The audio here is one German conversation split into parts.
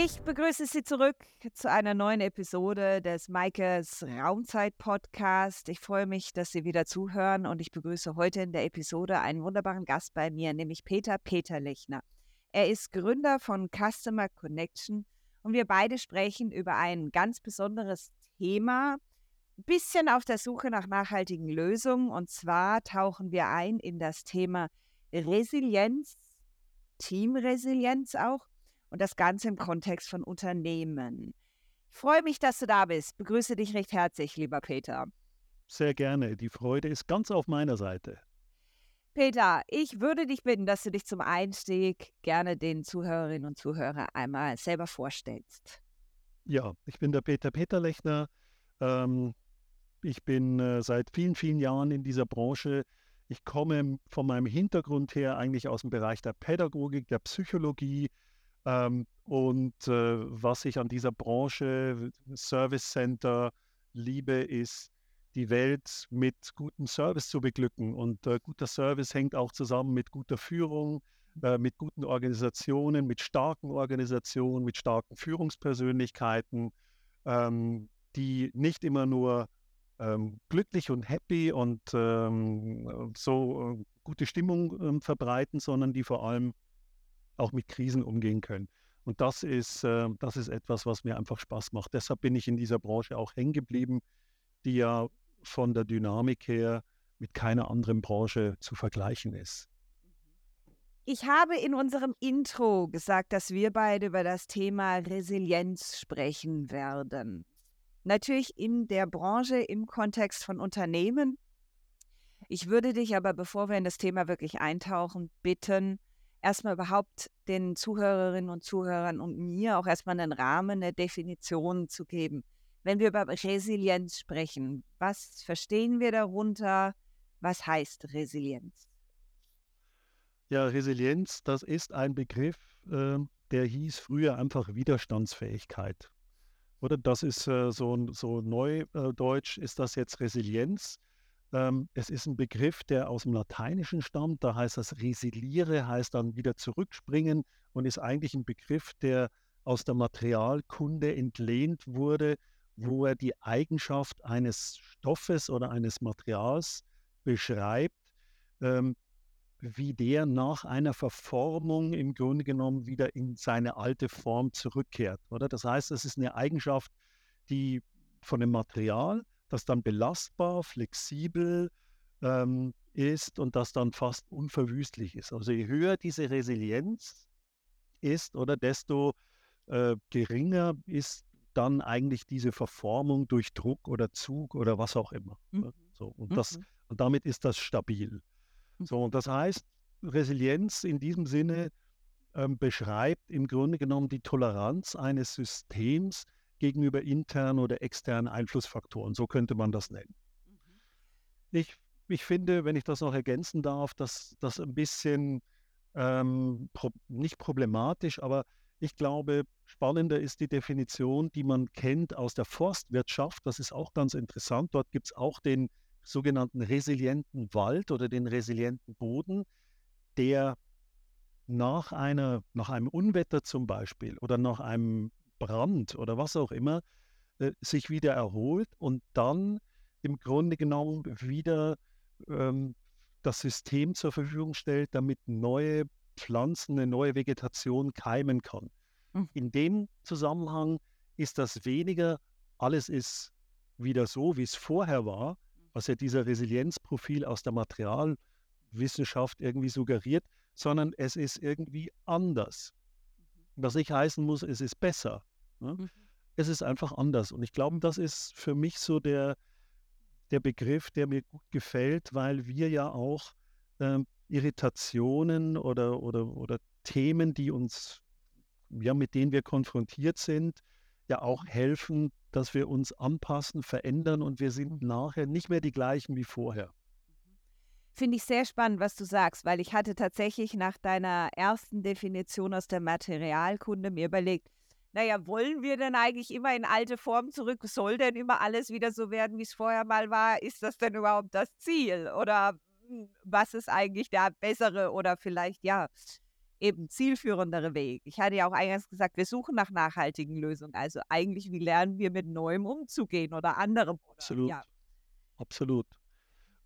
Ich begrüße Sie zurück zu einer neuen Episode des Maikes Raumzeit Podcast. Ich freue mich, dass Sie wieder zuhören und ich begrüße heute in der Episode einen wunderbaren Gast bei mir, nämlich Peter Peterlechner. Er ist Gründer von Customer Connection und wir beide sprechen über ein ganz besonderes Thema, ein bisschen auf der Suche nach nachhaltigen Lösungen und zwar tauchen wir ein in das Thema Resilienz, Teamresilienz auch und das Ganze im Kontext von Unternehmen. Ich freue mich, dass du da bist. Begrüße dich recht herzlich, lieber Peter. Sehr gerne. Die Freude ist ganz auf meiner Seite. Peter, ich würde dich bitten, dass du dich zum Einstieg gerne den Zuhörerinnen und Zuhörern einmal selber vorstellst. Ja, ich bin der Peter Peterlechner. Ähm, ich bin äh, seit vielen, vielen Jahren in dieser Branche. Ich komme von meinem Hintergrund her eigentlich aus dem Bereich der Pädagogik, der Psychologie, ähm, und äh, was ich an dieser Branche Service Center liebe, ist, die Welt mit gutem Service zu beglücken. Und äh, guter Service hängt auch zusammen mit guter Führung, äh, mit guten Organisationen, mit starken Organisationen, mit starken Führungspersönlichkeiten, ähm, die nicht immer nur ähm, glücklich und happy und ähm, so äh, gute Stimmung ähm, verbreiten, sondern die vor allem auch mit Krisen umgehen können. Und das ist, äh, das ist etwas, was mir einfach Spaß macht. Deshalb bin ich in dieser Branche auch hängen geblieben, die ja von der Dynamik her mit keiner anderen Branche zu vergleichen ist. Ich habe in unserem Intro gesagt, dass wir beide über das Thema Resilienz sprechen werden. Natürlich in der Branche, im Kontext von Unternehmen. Ich würde dich aber, bevor wir in das Thema wirklich eintauchen, bitten, erstmal überhaupt den Zuhörerinnen und Zuhörern und mir auch erstmal einen Rahmen, eine Definition zu geben. Wenn wir über Resilienz sprechen, was verstehen wir darunter? Was heißt Resilienz? Ja, Resilienz, das ist ein Begriff, äh, der hieß früher einfach Widerstandsfähigkeit. Oder das ist äh, so, so neudeutsch, ist das jetzt Resilienz. Ähm, es ist ein Begriff, der aus dem Lateinischen stammt. Da heißt das resiliere, heißt dann wieder zurückspringen und ist eigentlich ein Begriff, der aus der Materialkunde entlehnt wurde, wo er die Eigenschaft eines Stoffes oder eines Materials beschreibt, ähm, wie der nach einer Verformung im Grunde genommen wieder in seine alte Form zurückkehrt. Oder? Das heißt, es ist eine Eigenschaft, die von dem Material das dann belastbar, flexibel ähm, ist und das dann fast unverwüstlich ist. Also je höher diese Resilienz ist oder desto äh, geringer ist dann eigentlich diese Verformung durch Druck oder Zug oder was auch immer. Mhm. So, und, das, mhm. und damit ist das stabil. Mhm. So, und das heißt, Resilienz in diesem Sinne ähm, beschreibt im Grunde genommen die Toleranz eines Systems gegenüber internen oder externen Einflussfaktoren. So könnte man das nennen. Mhm. Ich, ich finde, wenn ich das noch ergänzen darf, dass das ein bisschen ähm, pro, nicht problematisch, aber ich glaube, spannender ist die Definition, die man kennt aus der Forstwirtschaft. Das ist auch ganz interessant. Dort gibt es auch den sogenannten resilienten Wald oder den resilienten Boden, der nach, einer, nach einem Unwetter zum Beispiel oder nach einem Brand oder was auch immer, äh, sich wieder erholt und dann im Grunde genommen wieder ähm, das System zur Verfügung stellt, damit neue Pflanzen, eine neue Vegetation keimen kann. Mhm. In dem Zusammenhang ist das weniger, alles ist wieder so, wie es vorher war, was ja dieser Resilienzprofil aus der Materialwissenschaft irgendwie suggeriert, sondern es ist irgendwie anders. Mhm. Was nicht heißen muss, es ist besser. Ne? Mhm. Es ist einfach anders. Und ich glaube, das ist für mich so der, der Begriff, der mir gut gefällt, weil wir ja auch ähm, Irritationen oder, oder, oder Themen, die uns, ja, mit denen wir konfrontiert sind, ja auch helfen, dass wir uns anpassen, verändern und wir sind mhm. nachher nicht mehr die gleichen wie vorher. Finde ich sehr spannend, was du sagst, weil ich hatte tatsächlich nach deiner ersten Definition aus der Materialkunde mir überlegt, naja, wollen wir denn eigentlich immer in alte Form zurück? Soll denn immer alles wieder so werden, wie es vorher mal war? Ist das denn überhaupt das Ziel? Oder hm, was ist eigentlich der bessere oder vielleicht, ja, eben zielführendere Weg. Ich hatte ja auch eingangs gesagt, wir suchen nach nachhaltigen Lösungen. Also eigentlich, wie lernen wir mit Neuem umzugehen oder anderem? Oder, Absolut. Ja. Absolut.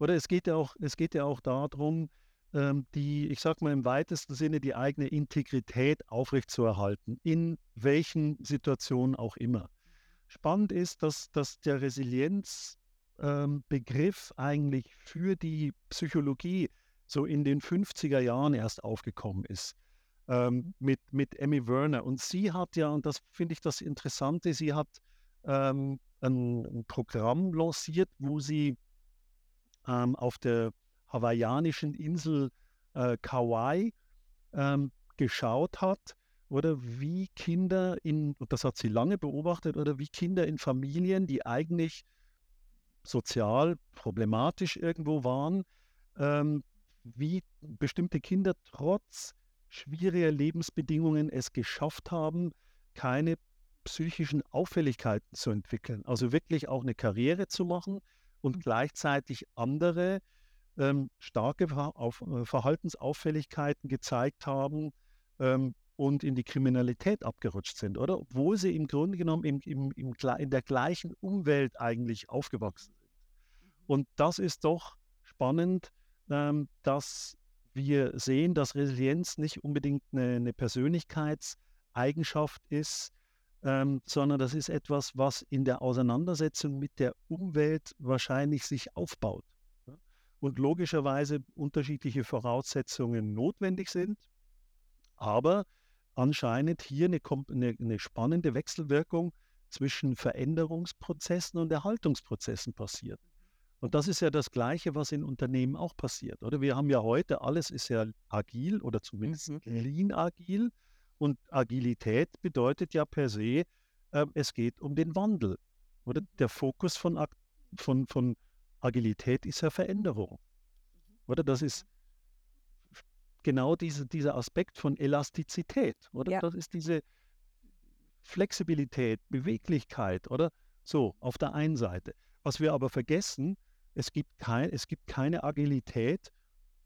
Oder es geht ja auch, es geht ja auch darum, ähm, die, ich sag mal im weitesten Sinne, die eigene Integrität aufrechtzuerhalten, in welchen Situationen auch immer. Spannend ist, dass, dass der Resilienzbegriff ähm, eigentlich für die Psychologie so in den 50er Jahren erst aufgekommen ist. Ähm, mit, mit Emmy Werner. Und sie hat ja, und das finde ich das Interessante, sie hat ähm, ein, ein, Programm lanciert, wo sie ähm, auf der hawaiianischen Insel äh, Kauai ähm, geschaut hat, oder wie Kinder in, und das hat sie lange beobachtet, oder wie Kinder in Familien, die eigentlich sozial problematisch irgendwo waren, ähm, wie bestimmte Kinder trotz schwieriger Lebensbedingungen es geschafft haben, keine psychischen Auffälligkeiten zu entwickeln. Also wirklich auch eine Karriere zu machen und mhm. gleichzeitig andere ähm, starke auf, äh, Verhaltensauffälligkeiten gezeigt haben ähm, und in die Kriminalität abgerutscht sind, oder? Obwohl sie im Grunde genommen im, im, im, in der gleichen Umwelt eigentlich aufgewachsen sind. Mhm. Und das ist doch spannend, ähm, dass wir sehen, dass Resilienz nicht unbedingt eine, eine Persönlichkeitseigenschaft ist, ähm, sondern das ist etwas, was in der Auseinandersetzung mit der Umwelt wahrscheinlich sich aufbaut und logischerweise unterschiedliche Voraussetzungen notwendig sind, aber anscheinend hier eine, eine, eine spannende Wechselwirkung zwischen Veränderungsprozessen und Erhaltungsprozessen passiert. Und das ist ja das Gleiche, was in Unternehmen auch passiert, oder? Wir haben ja heute, alles ist ja agil oder zumindest mhm. lean agil. Und Agilität bedeutet ja per se, äh, es geht um den Wandel. Oder mhm. der Fokus von, von, von Agilität ist ja Veränderung. Mhm. Oder das ist genau diese, dieser Aspekt von Elastizität, oder? Ja. Das ist diese Flexibilität, Beweglichkeit, oder? So, auf der einen Seite. Was wir aber vergessen, es gibt, kein, es gibt keine Agilität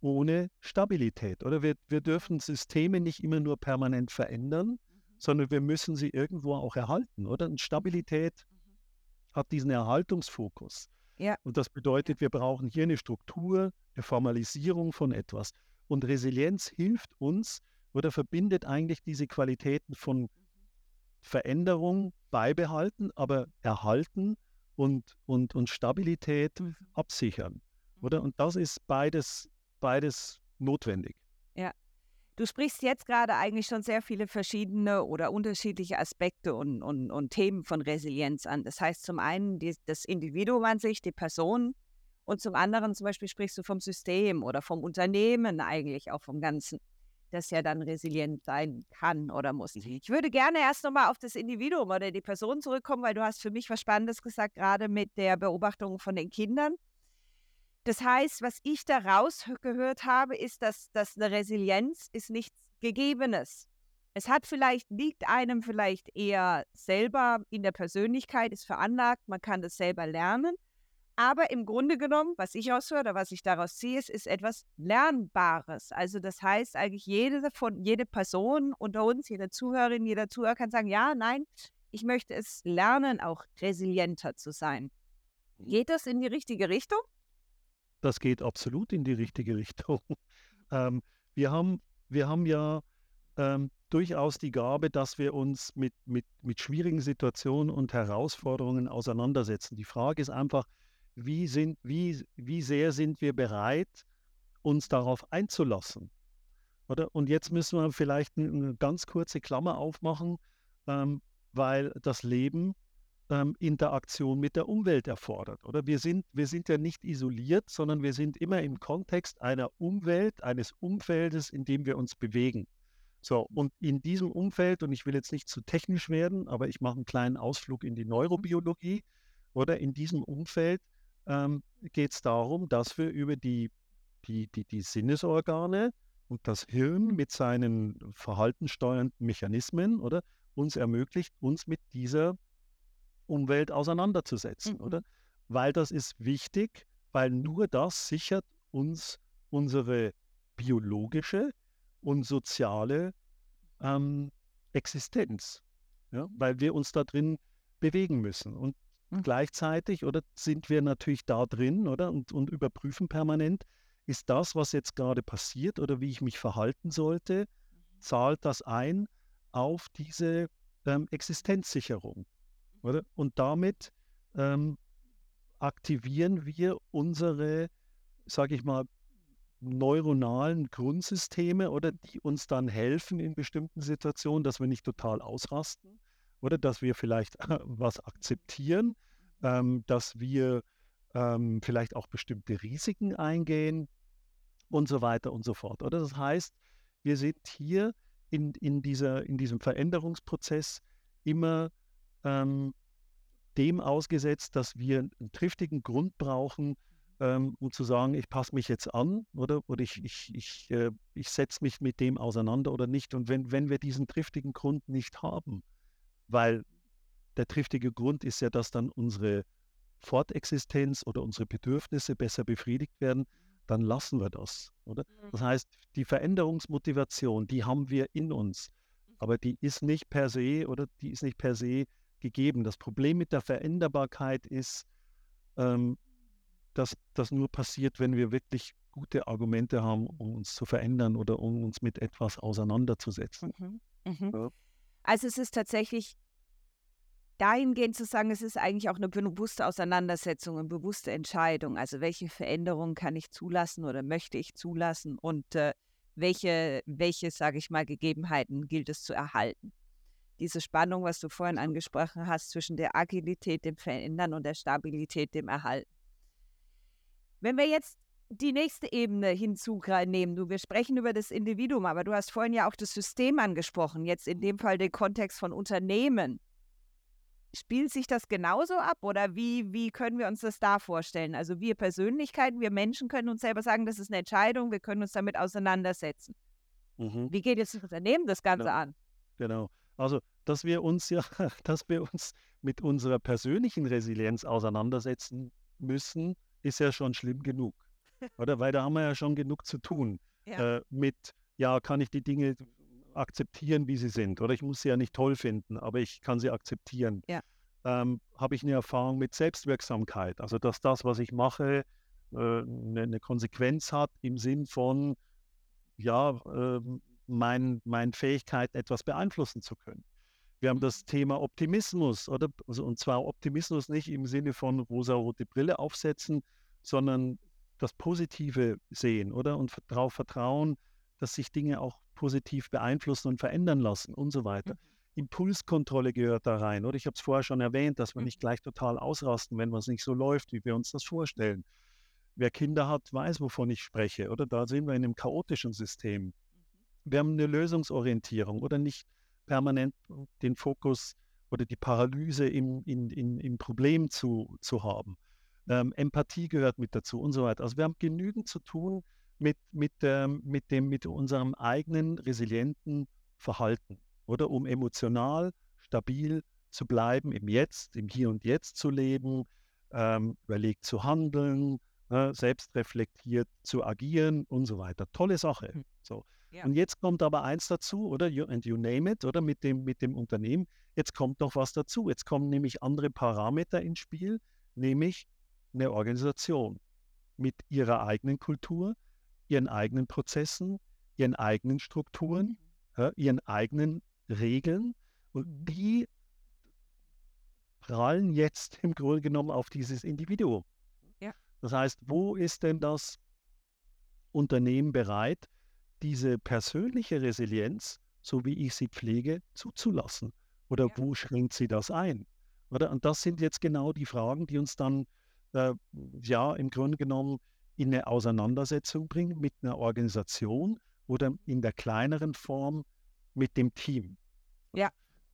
ohne Stabilität, oder? Wir, wir dürfen Systeme nicht immer nur permanent verändern, mhm. sondern wir müssen sie irgendwo auch erhalten, oder? Und Stabilität mhm. hat diesen Erhaltungsfokus. Ja. Und das bedeutet, wir brauchen hier eine Struktur, eine Formalisierung von etwas. Und Resilienz hilft uns oder verbindet eigentlich diese Qualitäten von mhm. Veränderung beibehalten, aber erhalten und, und, und Stabilität mhm. absichern. Oder? Mhm. Und das ist beides, beides notwendig. Ja. Du sprichst jetzt gerade eigentlich schon sehr viele verschiedene oder unterschiedliche Aspekte und, und, und Themen von Resilienz an. Das heißt zum einen die, das Individuum an sich, die Person, und zum anderen zum Beispiel sprichst du vom System oder vom Unternehmen eigentlich, auch vom Ganzen, das ja dann resilient sein kann oder muss. Mhm. Ich würde gerne erst nochmal auf das Individuum oder die Person zurückkommen, weil du hast für mich was Spannendes gesagt, gerade mit der Beobachtung von den Kindern. Das heißt, was ich da rausgehört habe, ist, dass, dass eine Resilienz ist nichts Gegebenes. Es hat vielleicht, liegt einem vielleicht eher selber in der Persönlichkeit, ist veranlagt, man kann das selber lernen. Aber im Grunde genommen, was ich raushöre oder was ich daraus ziehe, ist, ist etwas Lernbares. Also das heißt eigentlich, jede, von, jede Person unter uns, jede Zuhörerin, jeder Zuhörer kann sagen, ja, nein, ich möchte es lernen, auch resilienter zu sein. Mhm. Geht das in die richtige Richtung? Das geht absolut in die richtige Richtung. Ähm, wir, haben, wir haben ja ähm, durchaus die Gabe, dass wir uns mit, mit, mit schwierigen Situationen und Herausforderungen auseinandersetzen. Die Frage ist einfach, wie, sind, wie, wie sehr sind wir bereit, uns darauf einzulassen? Oder? Und jetzt müssen wir vielleicht eine ganz kurze Klammer aufmachen, ähm, weil das Leben ähm, Interaktion mit der Umwelt erfordert. Oder? Wir sind, wir sind ja nicht isoliert, sondern wir sind immer im Kontext einer Umwelt, eines Umfeldes, in dem wir uns bewegen. So, und in diesem Umfeld, und ich will jetzt nicht zu technisch werden, aber ich mache einen kleinen Ausflug in die Neurobiologie, oder? In diesem Umfeld ähm, geht es darum, dass wir über die, die, die, die Sinnesorgane und das Hirn mit seinen verhaltenssteuernden Mechanismen, oder, uns ermöglicht, uns mit dieser Umwelt auseinanderzusetzen, mhm. oder? Weil das ist wichtig, weil nur das sichert uns unsere biologische und soziale ähm, Existenz, ja, weil wir uns da drin bewegen müssen. Und mhm. gleichzeitig oder sind wir natürlich da drin oder und, und überprüfen permanent, ist das, was jetzt gerade passiert oder wie ich mich verhalten sollte, mhm. zahlt das ein auf diese ähm, Existenzsicherung. Oder? Und damit ähm, aktivieren wir unsere, sage ich mal, neuronalen Grundsysteme oder die uns dann helfen in bestimmten Situationen, dass wir nicht total ausrasten oder dass wir vielleicht was akzeptieren, ähm, dass wir ähm, vielleicht auch bestimmte Risiken eingehen und so weiter und so fort. Oder das heißt, wir sind hier in, in, dieser, in diesem Veränderungsprozess immer ähm, dem ausgesetzt, dass wir einen triftigen Grund brauchen, ähm, um zu sagen, ich passe mich jetzt an oder, oder ich, ich, ich, äh, ich setze mich mit dem auseinander oder nicht. Und wenn, wenn wir diesen triftigen Grund nicht haben, weil der triftige Grund ist ja, dass dann unsere Fortexistenz oder unsere Bedürfnisse besser befriedigt werden, dann lassen wir das, oder? Mhm. Das heißt, die Veränderungsmotivation, die haben wir in uns, mhm. aber die ist nicht per se oder die ist nicht per se gegeben. Das Problem mit der Veränderbarkeit ist, ähm, dass das nur passiert, wenn wir wirklich gute Argumente haben, um uns zu verändern oder um uns mit etwas auseinanderzusetzen. Mhm. Mhm. Ja. Also es ist tatsächlich dahingehend zu sagen, es ist eigentlich auch eine bewusste Auseinandersetzung, eine bewusste Entscheidung. Also welche Veränderungen kann ich zulassen oder möchte ich zulassen und äh, welche, welche, sage ich mal, Gegebenheiten gilt es zu erhalten. Diese Spannung, was du vorhin angesprochen hast, zwischen der Agilität, dem Verändern und der Stabilität, dem Erhalten. Wenn wir jetzt die nächste Ebene hinzunehmen, du, wir sprechen über das Individuum, aber du hast vorhin ja auch das System angesprochen, jetzt in dem Fall den Kontext von Unternehmen. Spielt sich das genauso ab oder wie, wie können wir uns das da vorstellen? Also wir Persönlichkeiten, wir Menschen können uns selber sagen, das ist eine Entscheidung, wir können uns damit auseinandersetzen. Mhm. Wie geht jetzt das Unternehmen das Ganze genau. an? Genau. Also, dass wir uns ja, dass wir uns mit unserer persönlichen Resilienz auseinandersetzen müssen, ist ja schon schlimm genug. Oder? Weil da haben wir ja schon genug zu tun. Ja. Äh, mit, ja, kann ich die Dinge akzeptieren, wie sie sind. Oder ich muss sie ja nicht toll finden, aber ich kann sie akzeptieren. Ja. Ähm, Habe ich eine Erfahrung mit Selbstwirksamkeit. Also, dass das, was ich mache, äh, eine, eine, Konsequenz hat im Sinn von, ja, äh, mein, meinen Fähigkeiten etwas beeinflussen zu können. Wir haben das mhm. Thema Optimismus, oder? Also, und zwar Optimismus nicht im Sinne von rosa-rote Brille aufsetzen, sondern das Positive sehen, oder? Und darauf vertrauen, dass sich Dinge auch positiv beeinflussen und verändern lassen und so weiter. Mhm. Impulskontrolle gehört da rein, oder? Ich habe es vorher schon erwähnt, dass wir nicht mhm. gleich total ausrasten, wenn was nicht so läuft, wie wir uns das vorstellen. Wer Kinder hat, weiß, wovon ich spreche, oder? Da sind wir in einem chaotischen System. Wir haben eine Lösungsorientierung oder nicht permanent den Fokus oder die Paralyse im, in, in, im Problem zu, zu haben. Ähm, Empathie gehört mit dazu und so weiter. Also wir haben genügend zu tun, mit, mit, ähm, mit, dem, mit unserem eigenen resilienten Verhalten, oder um emotional stabil zu bleiben, im Jetzt, im Hier und Jetzt zu leben, ähm, überlegt zu handeln, äh, selbstreflektiert zu agieren und so weiter. Tolle Sache. Hm. So. Ja. Und jetzt kommt aber eins dazu, oder? You, and you name it, oder? Mit dem, mit dem Unternehmen. Jetzt kommt noch was dazu. Jetzt kommen nämlich andere Parameter ins Spiel, nämlich eine Organisation mit ihrer eigenen Kultur, ihren eigenen Prozessen, ihren eigenen Strukturen, mhm. ja, ihren eigenen Regeln und mhm. die prallen jetzt im Grunde genommen auf dieses Individuum. Das heißt, wo ist denn das Unternehmen bereit, diese persönliche Resilienz, so wie ich sie pflege, zuzulassen? Oder ja. wo schränkt sie das ein? Oder? Und das sind jetzt genau die Fragen, die uns dann äh, ja im Grunde genommen in eine Auseinandersetzung bringen mit einer Organisation oder in der kleineren Form mit dem Team. Ja.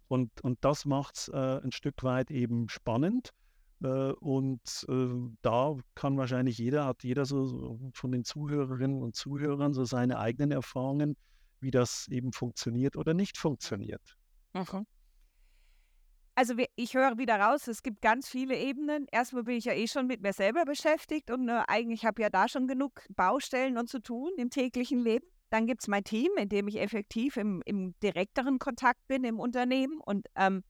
Und, und das macht es äh, ein Stück weit eben spannend. Äh, und äh, da kann wahrscheinlich jeder, hat jeder so, von den Zuhörerinnen und Zuhörern so seine eigenen Erfahrungen, wie das eben funktioniert oder nicht funktioniert. Also ich höre wieder raus, es gibt ganz viele Ebenen. Erstmal bin ich ja eh schon mit mir selber beschäftigt und äh, eigentlich habe ja da schon genug Baustellen und zu tun im täglichen Leben. Dann gibt es mein Team, in dem ich effektiv im, im direkteren Kontakt bin im Unternehmen. Und ähm,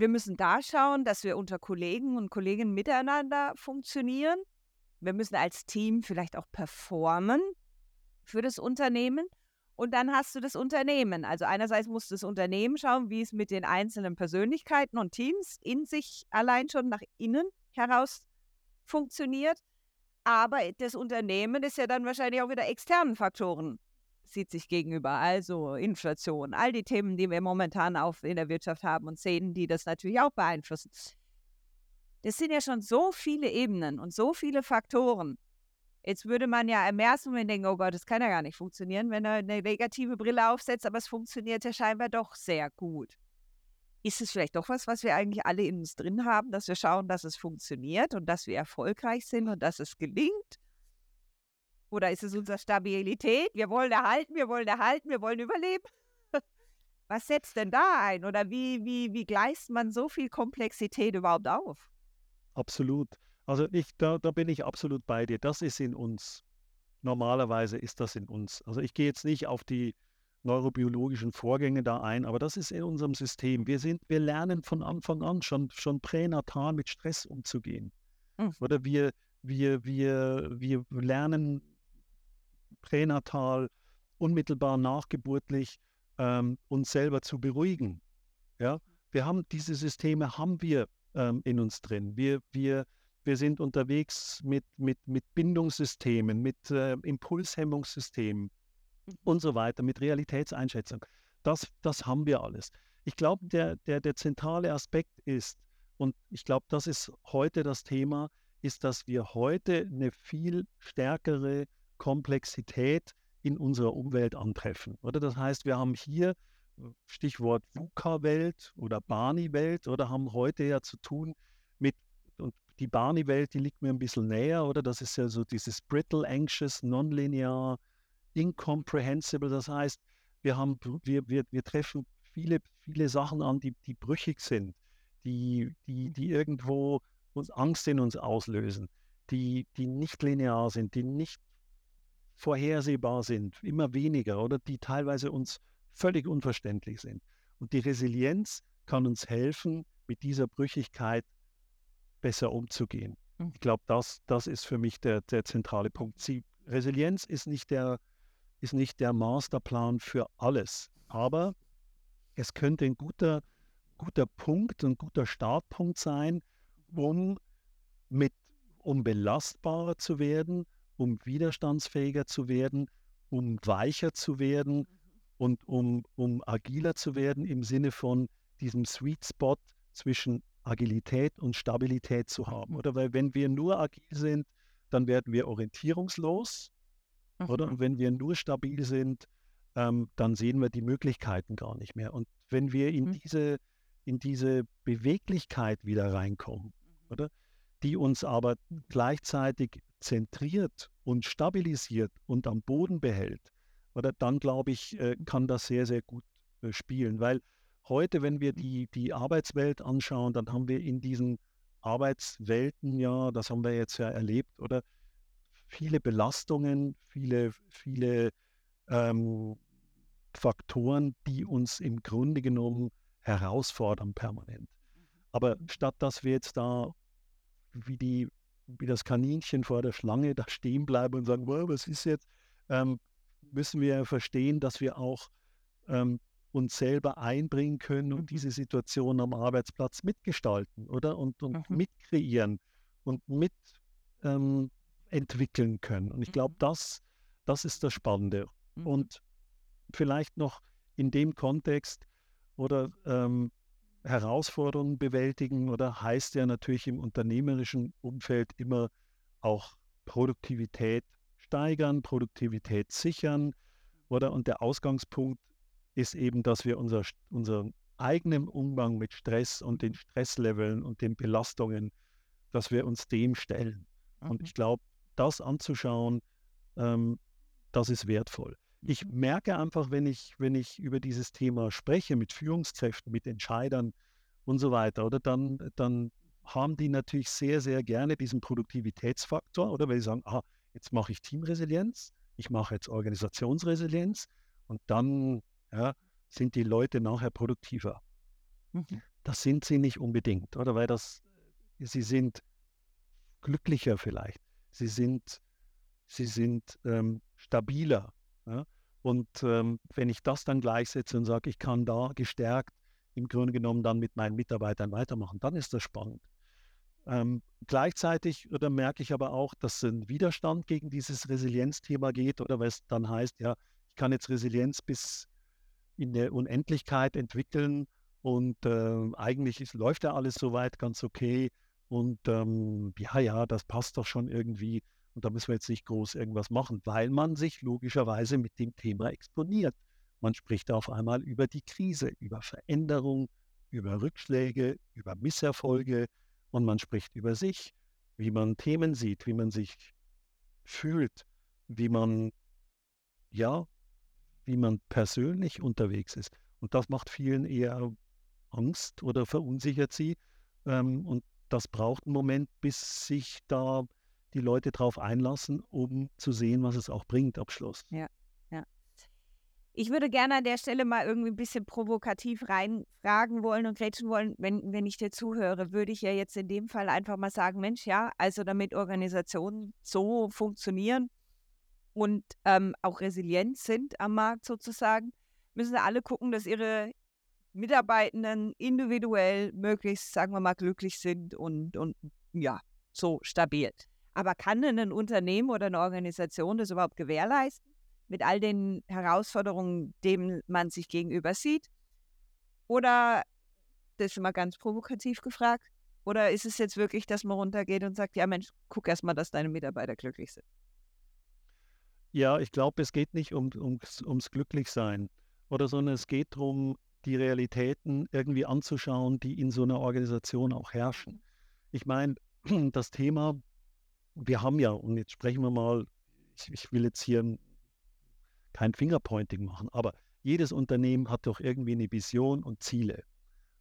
wir müssen da schauen, dass wir unter Kollegen und Kolleginnen miteinander funktionieren. Wir müssen als Team vielleicht auch performen für das Unternehmen. Und dann hast du das Unternehmen. Also einerseits muss das Unternehmen schauen, wie es mit den einzelnen Persönlichkeiten und Teams in sich allein schon nach innen heraus funktioniert. Aber das Unternehmen ist ja dann wahrscheinlich auch wieder externen Faktoren sieht sich gegenüber. Also Inflation, all die Themen, die wir momentan auf, in der Wirtschaft haben und sehen, die das natürlich auch beeinflussen. Das sind ja schon so viele Ebenen und so viele Faktoren. Jetzt würde man ja im ersten Moment denken, oh Gott, das kann ja gar nicht funktionieren, wenn er eine negative Brille aufsetzt, aber es funktioniert ja scheinbar doch sehr gut. Ist es vielleicht doch was, was wir eigentlich alle in uns drin haben, dass wir schauen, dass es funktioniert und dass wir erfolgreich sind und dass es gelingt? Oder ist es unsere Stabilität? Wir wollen erhalten, wir wollen erhalten, wir wollen überleben. Was setzt denn da ein? Oder wie, wie, wie gleist man so viel Komplexität überhaupt auf? Absolut. Also ich, da, da bin ich absolut bei dir. Das ist in uns. Normalerweise ist das in uns. Also ich gehe jetzt nicht auf die neurobiologischen Vorgänge da ein, aber das ist in unserem System. Wir sind, wir lernen von Anfang an schon, schon pränatal mit Stress umzugehen. Mhm. Oder wir, wir, wir, wir lernen pränatal, unmittelbar nachgeburtlich ähm, uns selber zu beruhigen. Ja, wir haben diese Systeme haben wir ähm, in uns drin. Wir, wir, wir sind unterwegs mit, mit, mit Bindungssystemen, mit äh, Impulshemmungssystemen mhm. und so weiter, mit Realitätseinschätzung. Das, das haben wir alles. Ich glaube, der, der, der zentrale Aspekt ist, und ich glaube, das ist heute das Thema, ist, dass wir heute eine viel stärkere Komplexität in unserer Umwelt antreffen. Oder das heißt, wir haben hier Stichwort VUCA-Welt oder Barney-Welt oder haben heute ja zu tun mit, und die Barney-Welt, die liegt mir ein bisschen näher, oder das ist ja so dieses brittle, anxious, nonlinear, incomprehensible. Das heißt, wir haben, wir, wir, wir treffen viele, viele Sachen an, die, die brüchig sind, die, die, die irgendwo uns Angst in uns auslösen, die, die nicht linear sind, die nicht vorhersehbar sind, immer weniger oder die teilweise uns völlig unverständlich sind. Und die Resilienz kann uns helfen, mit dieser Brüchigkeit besser umzugehen. Mhm. Ich glaube, das, das ist für mich der, der zentrale Punkt. Sie, Resilienz ist nicht, der, ist nicht der Masterplan für alles, aber es könnte ein guter, guter Punkt, ein guter Startpunkt sein, um mit um belastbarer zu werden, um widerstandsfähiger zu werden, um weicher zu werden mhm. und um, um agiler zu werden im Sinne von diesem Sweet Spot zwischen Agilität und Stabilität zu haben. Oder weil wenn wir nur agil sind, dann werden wir orientierungslos. Mhm. Oder und wenn wir nur stabil sind, ähm, dann sehen wir die Möglichkeiten gar nicht mehr. Und wenn wir in mhm. diese in diese Beweglichkeit wieder reinkommen, mhm. oder? Die uns aber gleichzeitig zentriert und stabilisiert und am Boden behält, oder dann glaube ich, äh, kann das sehr, sehr gut äh, spielen. Weil heute, wenn wir die, die Arbeitswelt anschauen, dann haben wir in diesen Arbeitswelten ja, das haben wir jetzt ja erlebt, oder viele Belastungen, viele, viele ähm, Faktoren, die uns im Grunde genommen herausfordern permanent. Mhm. Aber statt dass wir jetzt da wie die wie das Kaninchen vor der Schlange da stehen bleiben und sagen, wow, was ist jetzt, ähm, müssen wir verstehen, dass wir auch ähm, uns selber einbringen können und mhm. diese Situation am Arbeitsplatz mitgestalten, oder? Und, und mhm. mitkreieren und mit ähm, entwickeln können. Und ich glaube, mhm. das, das ist das Spannende. Mhm. Und vielleicht noch in dem Kontext, oder ähm, Herausforderungen bewältigen oder heißt ja natürlich im unternehmerischen Umfeld immer auch Produktivität steigern, Produktivität sichern oder und der Ausgangspunkt ist eben, dass wir unser, unseren eigenen Umgang mit Stress und den Stressleveln und den Belastungen, dass wir uns dem stellen. Mhm. Und ich glaube, das anzuschauen, ähm, das ist wertvoll. Ich mhm. merke einfach, wenn ich, wenn ich über dieses Thema spreche mit Führungskräften, mit Entscheidern und so weiter, oder dann, dann haben die natürlich sehr, sehr gerne diesen Produktivitätsfaktor, oder weil sie sagen, ah, jetzt mache ich Teamresilienz, ich mache jetzt Organisationsresilienz und dann ja, sind die Leute nachher produktiver. Mhm. Das sind sie nicht unbedingt, oder? Weil das, sie sind glücklicher vielleicht. Sie sind, sie sind ähm, stabiler. Ja? Und ähm, wenn ich das dann gleichsetze und sage, ich kann da gestärkt im Grunde genommen dann mit meinen Mitarbeitern weitermachen, dann ist das spannend. Ähm, gleichzeitig oder merke ich aber auch, dass ein Widerstand gegen dieses Resilienzthema geht oder es dann heißt, ja, ich kann jetzt Resilienz bis in der Unendlichkeit entwickeln und äh, eigentlich ist, läuft ja alles soweit ganz okay und ähm, ja, ja, das passt doch schon irgendwie und da müssen wir jetzt nicht groß irgendwas machen, weil man sich logischerweise mit dem Thema exponiert. Man spricht auf einmal über die Krise, über Veränderung, über Rückschläge, über Misserfolge und man spricht über sich, wie man Themen sieht, wie man sich fühlt, wie man, ja, wie man persönlich unterwegs ist. Und das macht vielen eher Angst oder verunsichert sie. Ähm, und das braucht einen Moment, bis sich da die Leute drauf einlassen, um zu sehen, was es auch bringt am Schluss. Ja. Ich würde gerne an der Stelle mal irgendwie ein bisschen provokativ reinfragen wollen und grätschen wollen, wenn, wenn ich dir zuhöre, würde ich ja jetzt in dem Fall einfach mal sagen, Mensch, ja, also damit Organisationen so funktionieren und ähm, auch resilient sind am Markt sozusagen, müssen alle gucken, dass ihre Mitarbeitenden individuell möglichst, sagen wir mal, glücklich sind und, und ja, so stabil. Aber kann denn ein Unternehmen oder eine Organisation das überhaupt gewährleisten? mit all den Herausforderungen, denen man sich gegenüber sieht? Oder, das ist mal ganz provokativ gefragt, oder ist es jetzt wirklich, dass man runtergeht und sagt, ja Mensch, guck erst mal, dass deine Mitarbeiter glücklich sind? Ja, ich glaube, es geht nicht um, ums, ums Glücklichsein oder sondern es geht darum, die Realitäten irgendwie anzuschauen, die in so einer Organisation auch herrschen. Ich meine, das Thema, wir haben ja, und jetzt sprechen wir mal, ich, ich will jetzt hier kein Fingerpointing machen, aber jedes Unternehmen hat doch irgendwie eine Vision und Ziele,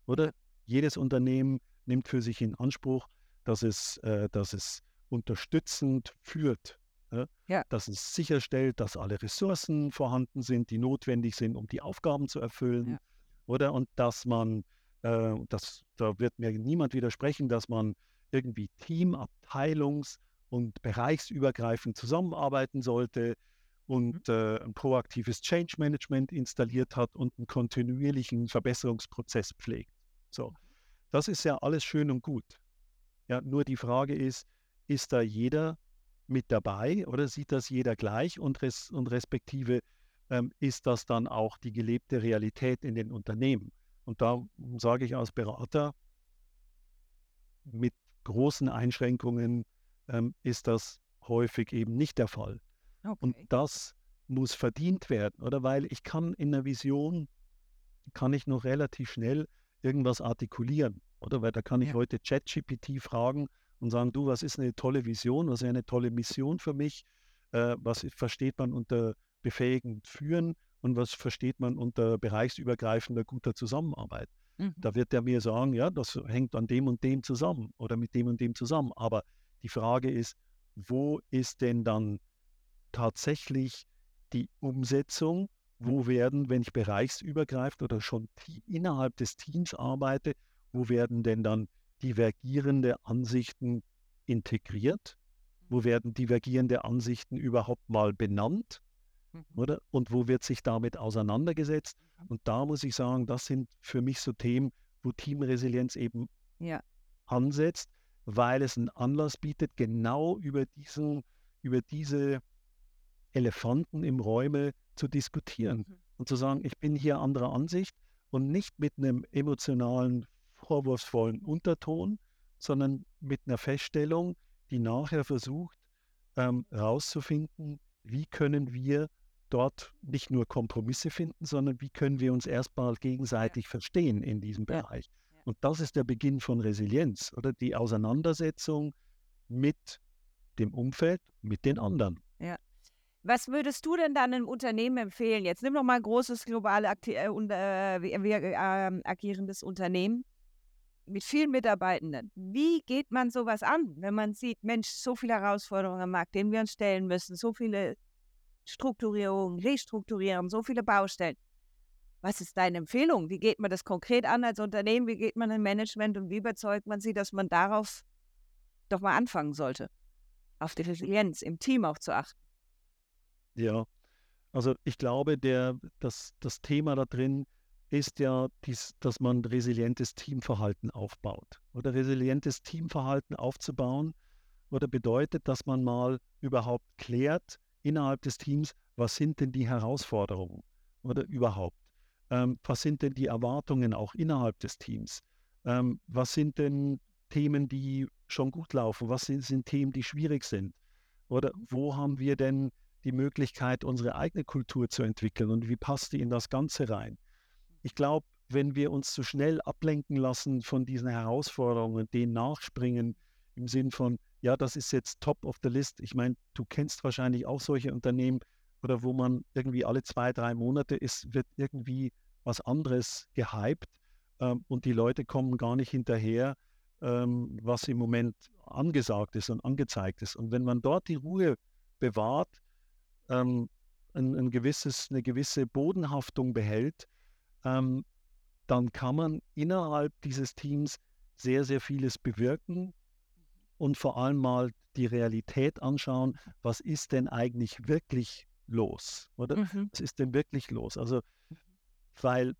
oder? Jedes Unternehmen nimmt für sich in Anspruch, dass es, äh, dass es unterstützend führt, äh, ja. dass es sicherstellt, dass alle Ressourcen vorhanden sind, die notwendig sind, um die Aufgaben zu erfüllen, ja. oder? Und dass man, äh, das, da wird mir niemand widersprechen, dass man irgendwie Team, Abteilungs- und bereichsübergreifend zusammenarbeiten sollte, und mhm. äh, ein proaktives Change Management installiert hat und einen kontinuierlichen Verbesserungsprozess pflegt. So, das ist ja alles schön und gut. Ja, nur die Frage ist, ist da jeder mit dabei oder sieht das jeder gleich und, res und respektive ähm, ist das dann auch die gelebte Realität in den Unternehmen? Und da sage ich als Berater, mit großen Einschränkungen ähm, ist das häufig eben nicht der Fall. Okay. Und das muss verdient werden, oder? Weil ich kann in einer Vision, kann ich noch relativ schnell irgendwas artikulieren, oder? Weil da kann ich ja. heute ChatGPT fragen und sagen, du, was ist eine tolle Vision, was ist eine tolle Mission für mich, äh, was versteht man unter befähigend führen und was versteht man unter bereichsübergreifender guter Zusammenarbeit. Mhm. Da wird er mir sagen, ja, das hängt an dem und dem zusammen oder mit dem und dem zusammen. Aber die Frage ist, wo ist denn dann tatsächlich die Umsetzung, wo werden, wenn ich bereichsübergreifend oder schon innerhalb des Teams arbeite, wo werden denn dann divergierende Ansichten integriert? Wo mhm. werden divergierende Ansichten überhaupt mal benannt? Mhm. Oder? Und wo wird sich damit auseinandergesetzt? Mhm. Und da muss ich sagen, das sind für mich so Themen, wo Teamresilienz eben ja. ansetzt, weil es einen Anlass bietet, genau über diesen, über diese Elefanten im Räume zu diskutieren mhm. und zu sagen, ich bin hier anderer Ansicht und nicht mit einem emotionalen, vorwurfsvollen Unterton, sondern mit einer Feststellung, die nachher versucht ähm, herauszufinden, wie können wir dort nicht nur Kompromisse finden, sondern wie können wir uns erstmal gegenseitig ja. verstehen in diesem. Bereich. Ja. Und das ist der Beginn von Resilienz oder die Auseinandersetzung mit dem Umfeld, mit den anderen. Ja. Was würdest du denn dann einem Unternehmen empfehlen? Jetzt nimm doch mal ein großes, global äh, äh, äh, agierendes Unternehmen mit vielen Mitarbeitenden. Wie geht man sowas an, wenn man sieht, Mensch, so viele Herausforderungen am Markt, denen wir uns stellen müssen, so viele Strukturierung, Restrukturierung, so viele Baustellen. Was ist deine Empfehlung? Wie geht man das konkret an als Unternehmen? Wie geht man im Management und wie überzeugt man sie, dass man darauf doch mal anfangen sollte, auf die Resilienz im Team auch zu achten? Ja, also ich glaube, der, das, das Thema da drin ist ja, dies, dass man resilientes Teamverhalten aufbaut. Oder resilientes Teamverhalten aufzubauen, oder bedeutet, dass man mal überhaupt klärt innerhalb des Teams, was sind denn die Herausforderungen oder überhaupt? Ähm, was sind denn die Erwartungen auch innerhalb des Teams? Ähm, was sind denn Themen, die schon gut laufen? Was sind, sind Themen, die schwierig sind? Oder wo haben wir denn die Möglichkeit, unsere eigene Kultur zu entwickeln und wie passt die in das Ganze rein? Ich glaube, wenn wir uns zu schnell ablenken lassen von diesen Herausforderungen, denen nachspringen, im Sinn von, ja, das ist jetzt top of the list. Ich meine, du kennst wahrscheinlich auch solche Unternehmen, oder wo man irgendwie alle zwei, drei Monate ist, wird irgendwie was anderes gehypt ähm, und die Leute kommen gar nicht hinterher, ähm, was im Moment angesagt ist und angezeigt ist. Und wenn man dort die Ruhe bewahrt, ähm, ein, ein, gewisses, eine gewisse Bodenhaftung behält, ähm, dann kann man innerhalb dieses Teams sehr, sehr vieles bewirken und vor allem mal die Realität anschauen, was ist denn eigentlich wirklich los? Oder mhm. was ist denn wirklich los? Also, weil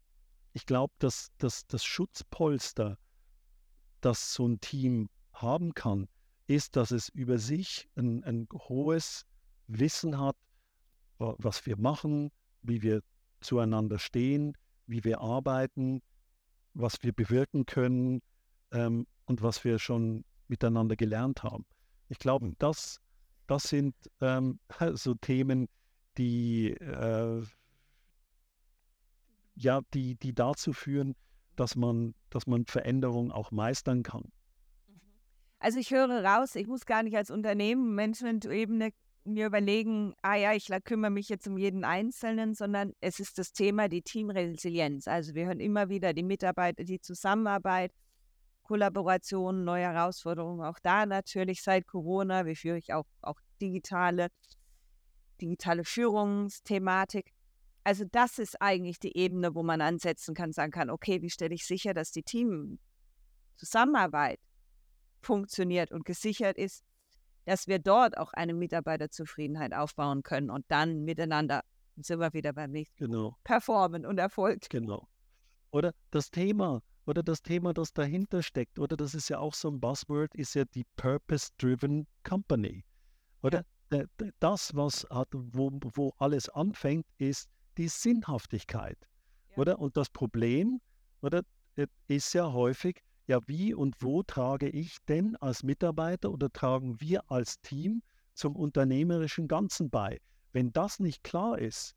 ich glaube, dass, dass das Schutzpolster, das so ein Team haben kann, ist, dass es über sich ein, ein hohes Wissen hat, was wir machen, wie wir zueinander stehen, wie wir arbeiten, was wir bewirken können ähm, und was wir schon miteinander gelernt haben. Ich glaube, das, das sind ähm, so Themen, die, äh, ja, die, die dazu führen, dass man, dass man Veränderungen auch meistern kann. Mhm. Also ich höre raus, ich muss gar nicht als Unternehmen, Management-Ebene mir überlegen, ah ja, ich kümmere mich jetzt um jeden Einzelnen, sondern es ist das Thema die Teamresilienz. Also wir hören immer wieder die Mitarbeiter, die Zusammenarbeit, Kollaboration, neue Herausforderungen, auch da natürlich seit Corona, wie führe ich auch, auch digitale digitale Führungsthematik. Also das ist eigentlich die Ebene, wo man ansetzen kann, sagen kann, okay, wie stelle ich sicher, dass die Teamzusammenarbeit funktioniert und gesichert ist, dass wir dort auch eine Mitarbeiterzufriedenheit aufbauen können und dann miteinander sind wir wieder beim nächsten genau. Performen und Erfolg. Genau. Oder das Thema, oder das Thema, das dahinter steckt, oder das ist ja auch so ein Buzzword, ist ja die Purpose-Driven Company. Oder das, was hat, wo, wo alles anfängt, ist die Sinnhaftigkeit. Ja. Oder? Und das Problem oder, äh, ist ja häufig, ja, wie und wo trage ich denn als Mitarbeiter oder tragen wir als Team zum unternehmerischen Ganzen bei? Wenn das nicht klar ist,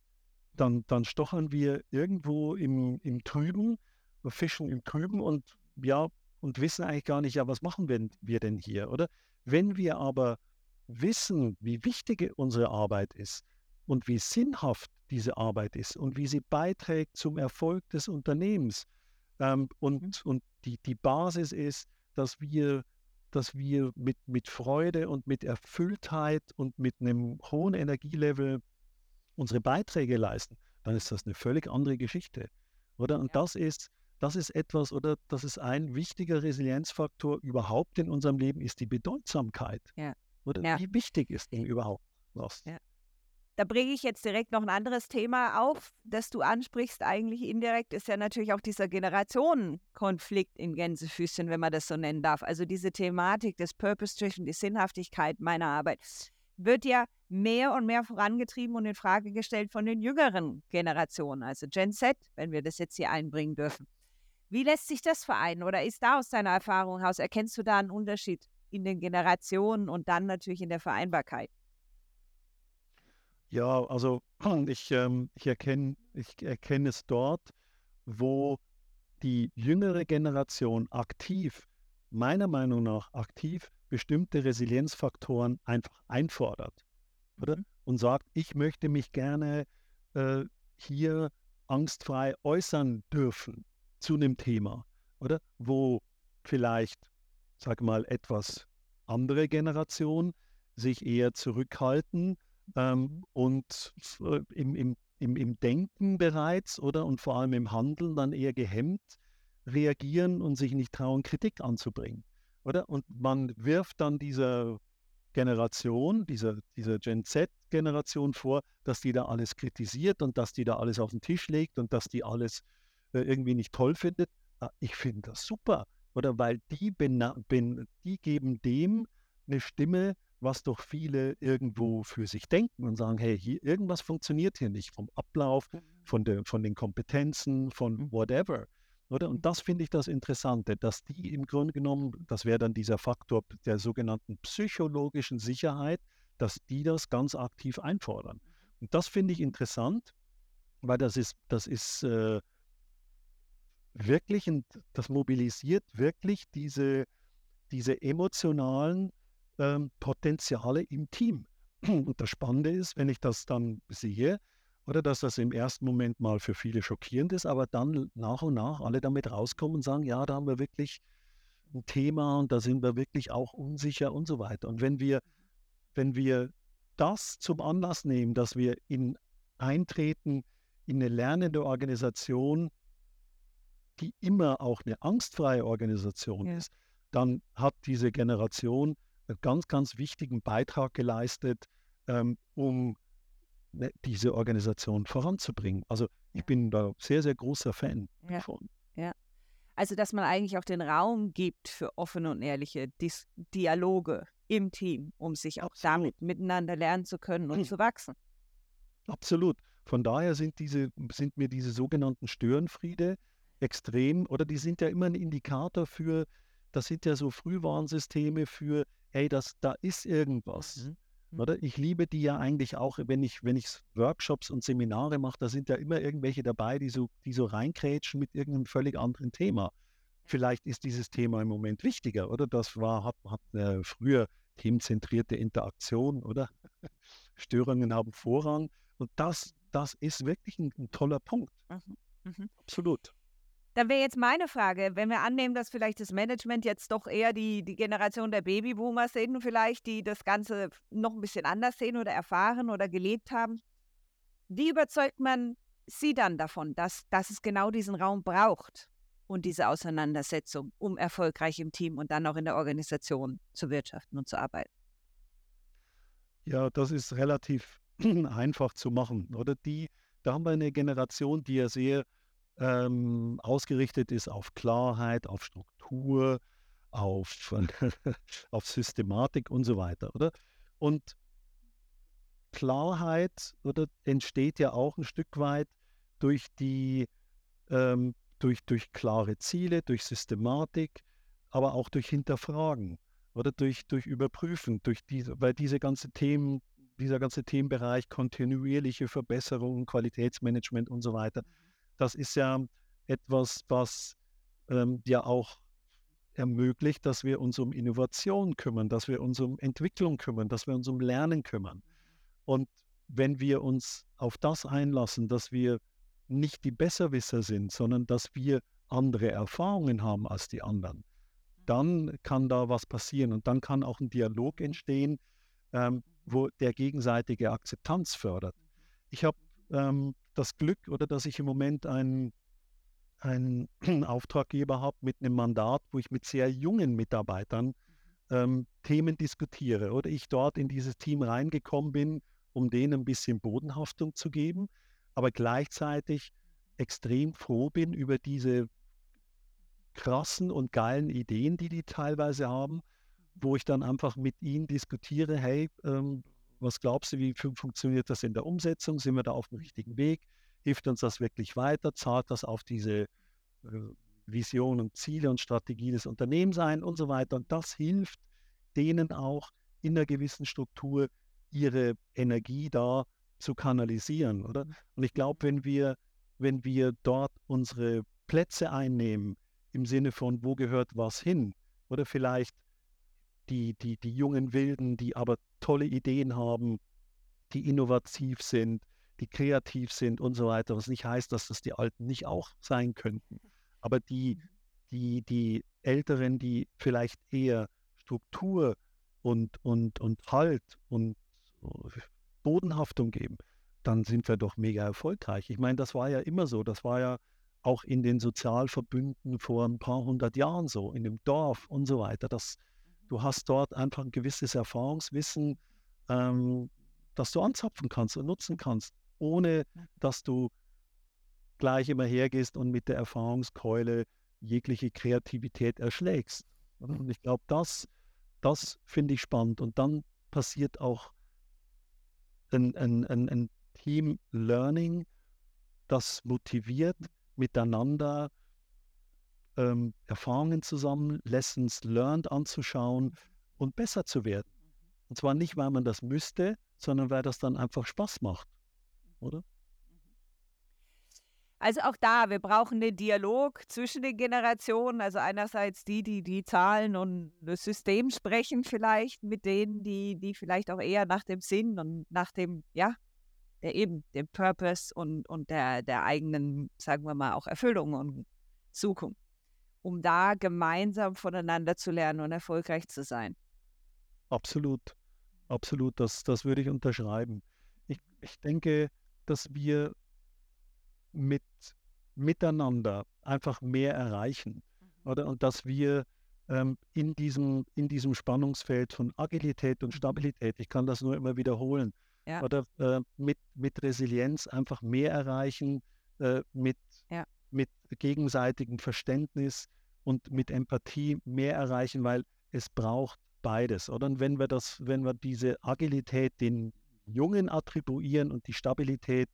dann, dann stochern wir irgendwo im, im Trüben, fischen im Trüben und ja, und wissen eigentlich gar nicht, ja, was machen wir, wir denn hier, oder? Wenn wir aber wissen, wie wichtig unsere Arbeit ist und wie sinnhaft diese Arbeit ist und wie sie beiträgt zum Erfolg des Unternehmens. Ähm, und mhm. und die, die Basis ist, dass wir, dass wir mit, mit Freude und mit Erfülltheit und mit einem hohen Energielevel unsere Beiträge leisten, dann ist das eine völlig andere Geschichte. Oder? Und ja. das ist, das ist etwas, oder das ist ein wichtiger Resilienzfaktor überhaupt in unserem Leben, ist die Bedeutsamkeit. Ja. Oder ja. wie wichtig ist denn überhaupt was? Ja. Da bringe ich jetzt direkt noch ein anderes Thema auf, das du ansprichst, eigentlich indirekt, ist ja natürlich auch dieser Generationenkonflikt in Gänsefüßchen, wenn man das so nennen darf. Also diese Thematik des Purpose-Driven, die Sinnhaftigkeit meiner Arbeit, wird ja mehr und mehr vorangetrieben und in Frage gestellt von den jüngeren Generationen, also Gen Z, wenn wir das jetzt hier einbringen dürfen. Wie lässt sich das vereinen oder ist da aus deiner Erfahrung heraus, erkennst du da einen Unterschied? In den Generationen und dann natürlich in der Vereinbarkeit? Ja, also ich, ähm, ich erkenne ich erkenn es dort, wo die jüngere Generation aktiv, meiner Meinung nach aktiv, bestimmte Resilienzfaktoren einfach einfordert. Oder? Mhm. Und sagt, ich möchte mich gerne äh, hier angstfrei äußern dürfen zu einem Thema. Oder? Wo vielleicht sag mal, etwas andere Generation sich eher zurückhalten ähm, und äh, im, im, im, im Denken bereits oder und vor allem im Handeln dann eher gehemmt reagieren und sich nicht trauen, Kritik anzubringen. Oder? Und man wirft dann dieser Generation, dieser, dieser Gen Z-Generation vor, dass die da alles kritisiert und dass die da alles auf den Tisch legt und dass die alles äh, irgendwie nicht toll findet. Ah, ich finde das super, oder? Weil die, bin, die geben dem eine Stimme, was doch viele irgendwo für sich denken und sagen, hey, hier, irgendwas funktioniert hier nicht vom Ablauf, mhm. von, der, von den Kompetenzen, von mhm. whatever. Oder? Und das finde ich das Interessante, dass die im Grunde genommen, das wäre dann dieser Faktor der sogenannten psychologischen Sicherheit, dass die das ganz aktiv einfordern. Mhm. Und das finde ich interessant, weil das ist, das ist äh, wirklich, ein, das mobilisiert wirklich diese, diese emotionalen ähm, Potenziale im Team. Und das Spannende ist, wenn ich das dann sehe, oder dass das im ersten Moment mal für viele schockierend ist, aber dann nach und nach alle damit rauskommen und sagen, ja, da haben wir wirklich ein Thema und da sind wir wirklich auch unsicher und so weiter. Und wenn wir, wenn wir das zum Anlass nehmen, dass wir in eintreten in eine lernende Organisation, die immer auch eine angstfreie Organisation ja. ist, dann hat diese Generation einen ganz, ganz wichtigen Beitrag geleistet, ähm, um Ne, diese Organisation voranzubringen. Also ich ja. bin da sehr, sehr großer Fan ja. davon. Ja. Also, dass man eigentlich auch den Raum gibt für offene und ehrliche Dis Dialoge im Team, um sich auch Absolut. damit miteinander lernen zu können und zu wachsen. Absolut. Von daher sind, diese, sind mir diese sogenannten Störenfriede extrem, oder die sind ja immer ein Indikator für, das sind ja so Frühwarnsysteme für, hey, das, da ist irgendwas. Mhm. Oder? Ich liebe die ja eigentlich auch, wenn ich, wenn ich Workshops und Seminare mache, da sind ja immer irgendwelche dabei, die so, die so reinkrätschen mit irgendeinem völlig anderen Thema. Vielleicht ist dieses Thema im Moment wichtiger, oder? Das war, hat, hat äh, früher themenzentrierte Interaktion, oder? Störungen haben Vorrang. Und das, das ist wirklich ein, ein toller Punkt. Mhm. Mhm. Absolut. Dann wäre jetzt meine Frage, wenn wir annehmen, dass vielleicht das Management jetzt doch eher die, die Generation der Babyboomer sind, vielleicht, die das Ganze noch ein bisschen anders sehen oder erfahren oder gelebt haben. Wie überzeugt man sie dann davon, dass, dass es genau diesen Raum braucht und diese Auseinandersetzung, um erfolgreich im Team und dann auch in der Organisation zu wirtschaften und zu arbeiten? Ja, das ist relativ einfach zu machen, oder? Die, da haben wir eine Generation, die ja sehr ähm, ausgerichtet ist auf Klarheit, auf Struktur, auf, auf Systematik und so weiter, oder? Und Klarheit oder, entsteht ja auch ein Stück weit durch die ähm, durch, durch klare Ziele, durch Systematik, aber auch durch Hinterfragen oder durch, durch Überprüfen, durch diese, weil diese ganze Themen, dieser ganze Themenbereich kontinuierliche Verbesserung, Qualitätsmanagement und so weiter, mhm das ist ja etwas, was ähm, ja auch ermöglicht, dass wir uns um Innovation kümmern, dass wir uns um Entwicklung kümmern, dass wir uns um Lernen kümmern. Und wenn wir uns auf das einlassen, dass wir nicht die Besserwisser sind, sondern dass wir andere Erfahrungen haben als die anderen, dann kann da was passieren und dann kann auch ein Dialog entstehen, ähm, wo der gegenseitige Akzeptanz fördert. Ich habe ähm, das Glück oder dass ich im Moment einen, einen Auftraggeber habe mit einem Mandat, wo ich mit sehr jungen Mitarbeitern mhm. ähm, Themen diskutiere oder ich dort in dieses Team reingekommen bin, um denen ein bisschen Bodenhaftung zu geben, aber gleichzeitig extrem froh bin über diese krassen und geilen Ideen, die die teilweise haben, wo ich dann einfach mit ihnen diskutiere, hey, ähm, was glaubst du, wie funktioniert das in der Umsetzung? Sind wir da auf dem richtigen Weg? Hilft uns das wirklich weiter? Zahlt das auf diese äh, Vision und Ziele und Strategie des Unternehmens ein und so weiter? Und das hilft denen auch in einer gewissen Struktur ihre Energie da zu kanalisieren, oder? Mhm. Und ich glaube, wenn wir, wenn wir dort unsere Plätze einnehmen, im Sinne von, wo gehört was hin, oder vielleicht die, die, die jungen Wilden, die aber tolle Ideen haben, die innovativ sind, die kreativ sind und so weiter, was nicht heißt, dass das die Alten nicht auch sein könnten. Aber die, die, die Älteren, die vielleicht eher Struktur und, und, und Halt und Bodenhaftung geben, dann sind wir doch mega erfolgreich. Ich meine, das war ja immer so. Das war ja auch in den Sozialverbünden vor ein paar hundert Jahren so, in dem Dorf und so weiter. Das, du hast dort einfach ein gewisses Erfahrungswissen, ähm, das du anzapfen kannst und nutzen kannst, ohne dass du gleich immer hergehst und mit der Erfahrungskeule jegliche Kreativität erschlägst. Und ich glaube, das, das finde ich spannend. Und dann passiert auch ein, ein, ein, ein Team Learning, das motiviert, miteinander ähm, Erfahrungen zusammen, Lessons learned anzuschauen und besser zu werden. Und zwar nicht, weil man das müsste, sondern weil das dann einfach Spaß macht, oder? Also auch da, wir brauchen den Dialog zwischen den Generationen. Also einerseits die, die die Zahlen und das System sprechen vielleicht, mit denen, die, die vielleicht auch eher nach dem Sinn und nach dem, ja, der eben, dem Purpose und, und der, der eigenen, sagen wir mal, auch Erfüllung und suchen, um da gemeinsam voneinander zu lernen und erfolgreich zu sein. Absolut, absolut, das, das würde ich unterschreiben. Ich, ich denke, dass wir mit miteinander einfach mehr erreichen. Mhm. Oder? Und dass wir ähm, in, diesem, in diesem Spannungsfeld von Agilität und mhm. Stabilität, ich kann das nur immer wiederholen, ja. oder äh, mit, mit Resilienz einfach mehr erreichen, äh, mit, ja. Mit gegenseitigem Verständnis und mit Empathie mehr erreichen, weil es braucht beides. Oder? Und wenn wir das, wenn wir diese Agilität den Jungen attribuieren und die Stabilität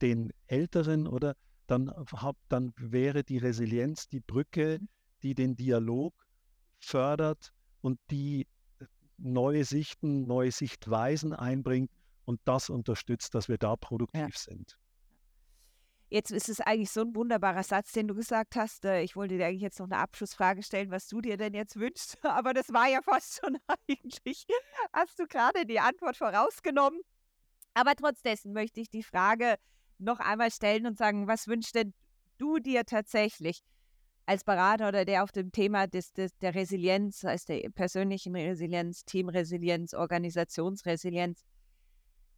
den Älteren, oder dann, hab, dann wäre die Resilienz die Brücke, mhm. die den Dialog fördert und die äh, neue Sichten, neue Sichtweisen einbringt und das unterstützt, dass wir da produktiv ja. sind. Jetzt ist es eigentlich so ein wunderbarer Satz, den du gesagt hast. Äh, ich wollte dir eigentlich jetzt noch eine Abschlussfrage stellen, was du dir denn jetzt wünschst. Aber das war ja fast schon eigentlich, hast du gerade die Antwort vorausgenommen. Aber trotzdem möchte ich die Frage noch einmal stellen und sagen, was wünschst denn du dir tatsächlich als Berater oder der auf dem Thema des, des, der Resilienz, heißt der persönlichen Resilienz, Teamresilienz, Organisationsresilienz,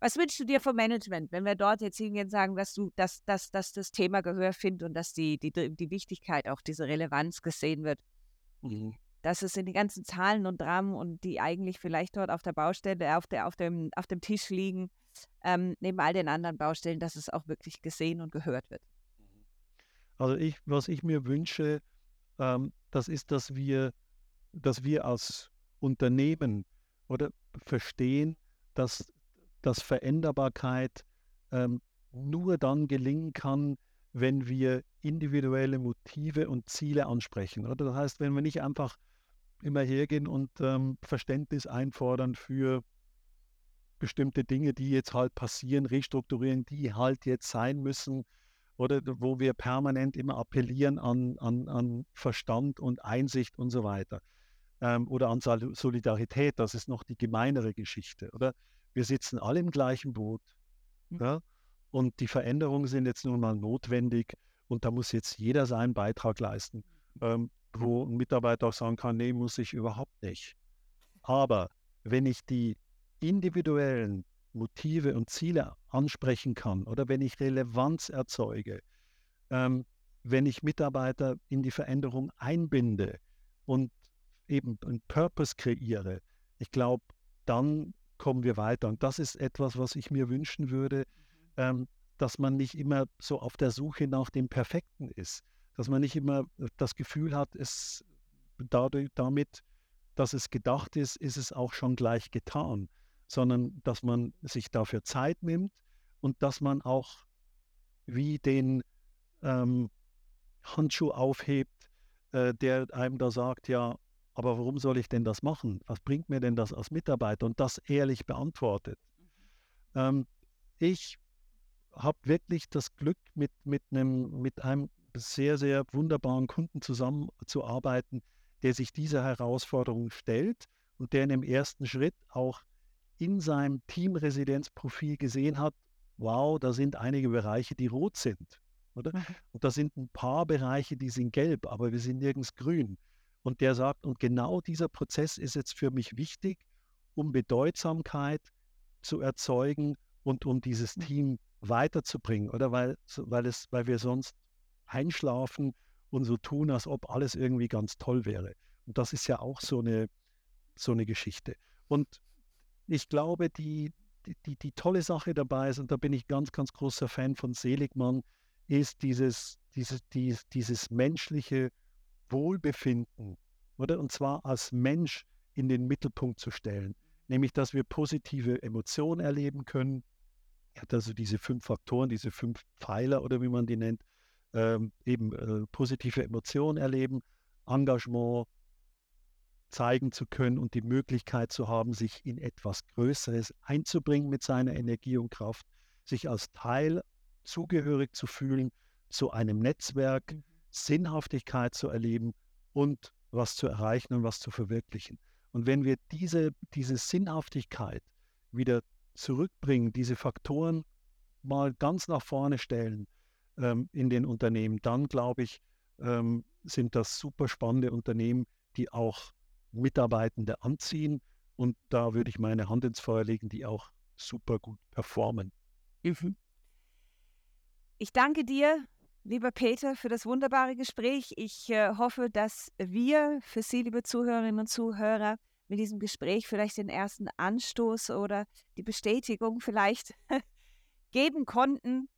was wünschst du dir vom Management, wenn wir dort jetzt hingehen und sagen, dass du, dass, dass, dass das Thema Gehör findet und dass die, die, die Wichtigkeit, auch diese Relevanz gesehen wird? Mhm. Dass es in den ganzen Zahlen und Dramen und die eigentlich vielleicht dort auf der Baustelle, auf, der, auf, dem, auf dem Tisch liegen, ähm, neben all den anderen Baustellen, dass es auch wirklich gesehen und gehört wird. Also ich, was ich mir wünsche, ähm, das ist, dass wir, dass wir als Unternehmen oder verstehen, dass dass Veränderbarkeit ähm, nur dann gelingen kann, wenn wir individuelle Motive und Ziele ansprechen. Oder? Das heißt, wenn wir nicht einfach immer hergehen und ähm, Verständnis einfordern für bestimmte Dinge, die jetzt halt passieren, restrukturieren, die halt jetzt sein müssen, oder wo wir permanent immer appellieren an, an, an Verstand und Einsicht und so weiter. Ähm, oder an Solidarität, das ist noch die gemeinere Geschichte. Oder wir sitzen alle im gleichen Boot. Mhm. Ja? Und die Veränderungen sind jetzt nun mal notwendig und da muss jetzt jeder seinen Beitrag leisten. Ähm, wo ein Mitarbeiter auch sagen kann, nee, muss ich überhaupt nicht. Aber wenn ich die individuellen Motive und Ziele ansprechen kann oder wenn ich Relevanz erzeuge, ähm, wenn ich Mitarbeiter in die Veränderung einbinde und eben einen Purpose kreiere, ich glaube, dann kommen wir weiter. Und das ist etwas, was ich mir wünschen würde, mhm. ähm, dass man nicht immer so auf der Suche nach dem Perfekten ist, dass man nicht immer äh, das Gefühl hat, es dadurch, damit, dass es gedacht ist, ist es auch schon gleich getan, sondern dass man sich dafür Zeit nimmt und dass man auch wie den ähm, Handschuh aufhebt, äh, der einem da sagt, ja, aber warum soll ich denn das machen? Was bringt mir denn das als Mitarbeiter? Und das ehrlich beantwortet. Mhm. Ähm, ich habe wirklich das Glück, mit, mit, einem, mit einem sehr, sehr wunderbaren Kunden zusammenzuarbeiten, der sich dieser Herausforderung stellt und der in dem ersten Schritt auch in seinem Teamresidenzprofil gesehen hat, wow, da sind einige Bereiche, die rot sind. Oder? Mhm. Und da sind ein paar Bereiche, die sind gelb, aber wir sind nirgends grün. Und der sagt, und genau dieser Prozess ist jetzt für mich wichtig, um Bedeutsamkeit zu erzeugen und um dieses Mhm. Team weiterzubringen, oder? Weil, weil, es, weil wir sonst einschlafen und so tun, als ob alles irgendwie ganz toll wäre. Und das ist ja auch so eine, so eine Geschichte. Und ich glaube, die, die, die, die tolle Sache dabei ist, und da bin ich ganz, ganz großer Fan von Seligmann, ist dieses, dieses, dieses, dieses menschliche Wohlbefinden, oder? Und zwar als Mensch in den Mittelpunkt zu stellen. Nämlich, dass wir positive Emotionen erleben können. Er hat also diese fünf Faktoren, diese fünf Pfeiler oder wie man die nennt, ähm, eben äh, positive Emotionen erleben, Engagement zeigen zu können und die Möglichkeit zu haben, sich in etwas Größeres einzubringen mit seiner Energie und Kraft, sich als Teil zugehörig zu fühlen zu einem Netzwerk, Mhm. Sinnhaftigkeit zu erleben und was zu erreichen und was zu verwirklichen. Und wenn wir diese, diese Sinnhaftigkeit wieder zurückbringen, diese Faktoren mal ganz nach vorne stellen ähm, in den Unternehmen, dann glaube ich, ähm, sind das super spannende Unternehmen, die auch Mitarbeitende anziehen. Und da würde ich meine Hand ins Feuer legen, die auch super gut performen. Mhm. Ich danke dir, lieber Peter, für das wunderbare Gespräch. Ich äh, hoffe, dass wir für Sie, liebe Zuhörerinnen und Zuhörer, mit diesem Gespräch vielleicht den ersten Anstoß oder die Bestätigung vielleicht geben konnten,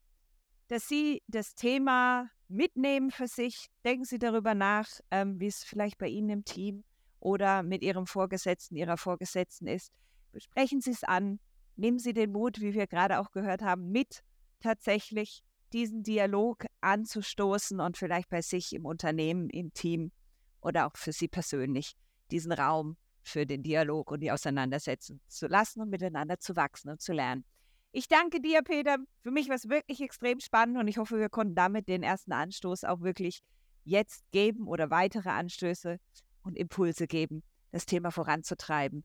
dass Sie das Thema mitnehmen für sich. Denken Sie darüber nach, ähm, wie es vielleicht bei Ihnen im Team oder mit Ihrem Vorgesetzten, Ihrer Vorgesetzten ist. Besprechen Sie es an. Nehmen Sie den Mut, wie wir gerade auch gehört haben, mit tatsächlich diesen Dialog anzustoßen und vielleicht bei sich im Unternehmen, im Team oder auch für Sie persönlich diesen Raum für den Dialog und die Auseinandersetzung zu lassen und miteinander zu wachsen und zu lernen. Ich danke dir, Peter. Für mich war es wirklich extrem spannend und ich hoffe, wir konnten damit den ersten Anstoß auch wirklich jetzt geben oder weitere Anstöße und Impulse geben, das Thema voranzutreiben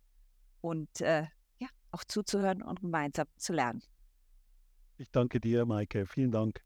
und äh, ja, auch zuzuhören und gemeinsam zu lernen. Ich danke dir, Maike. Vielen Dank.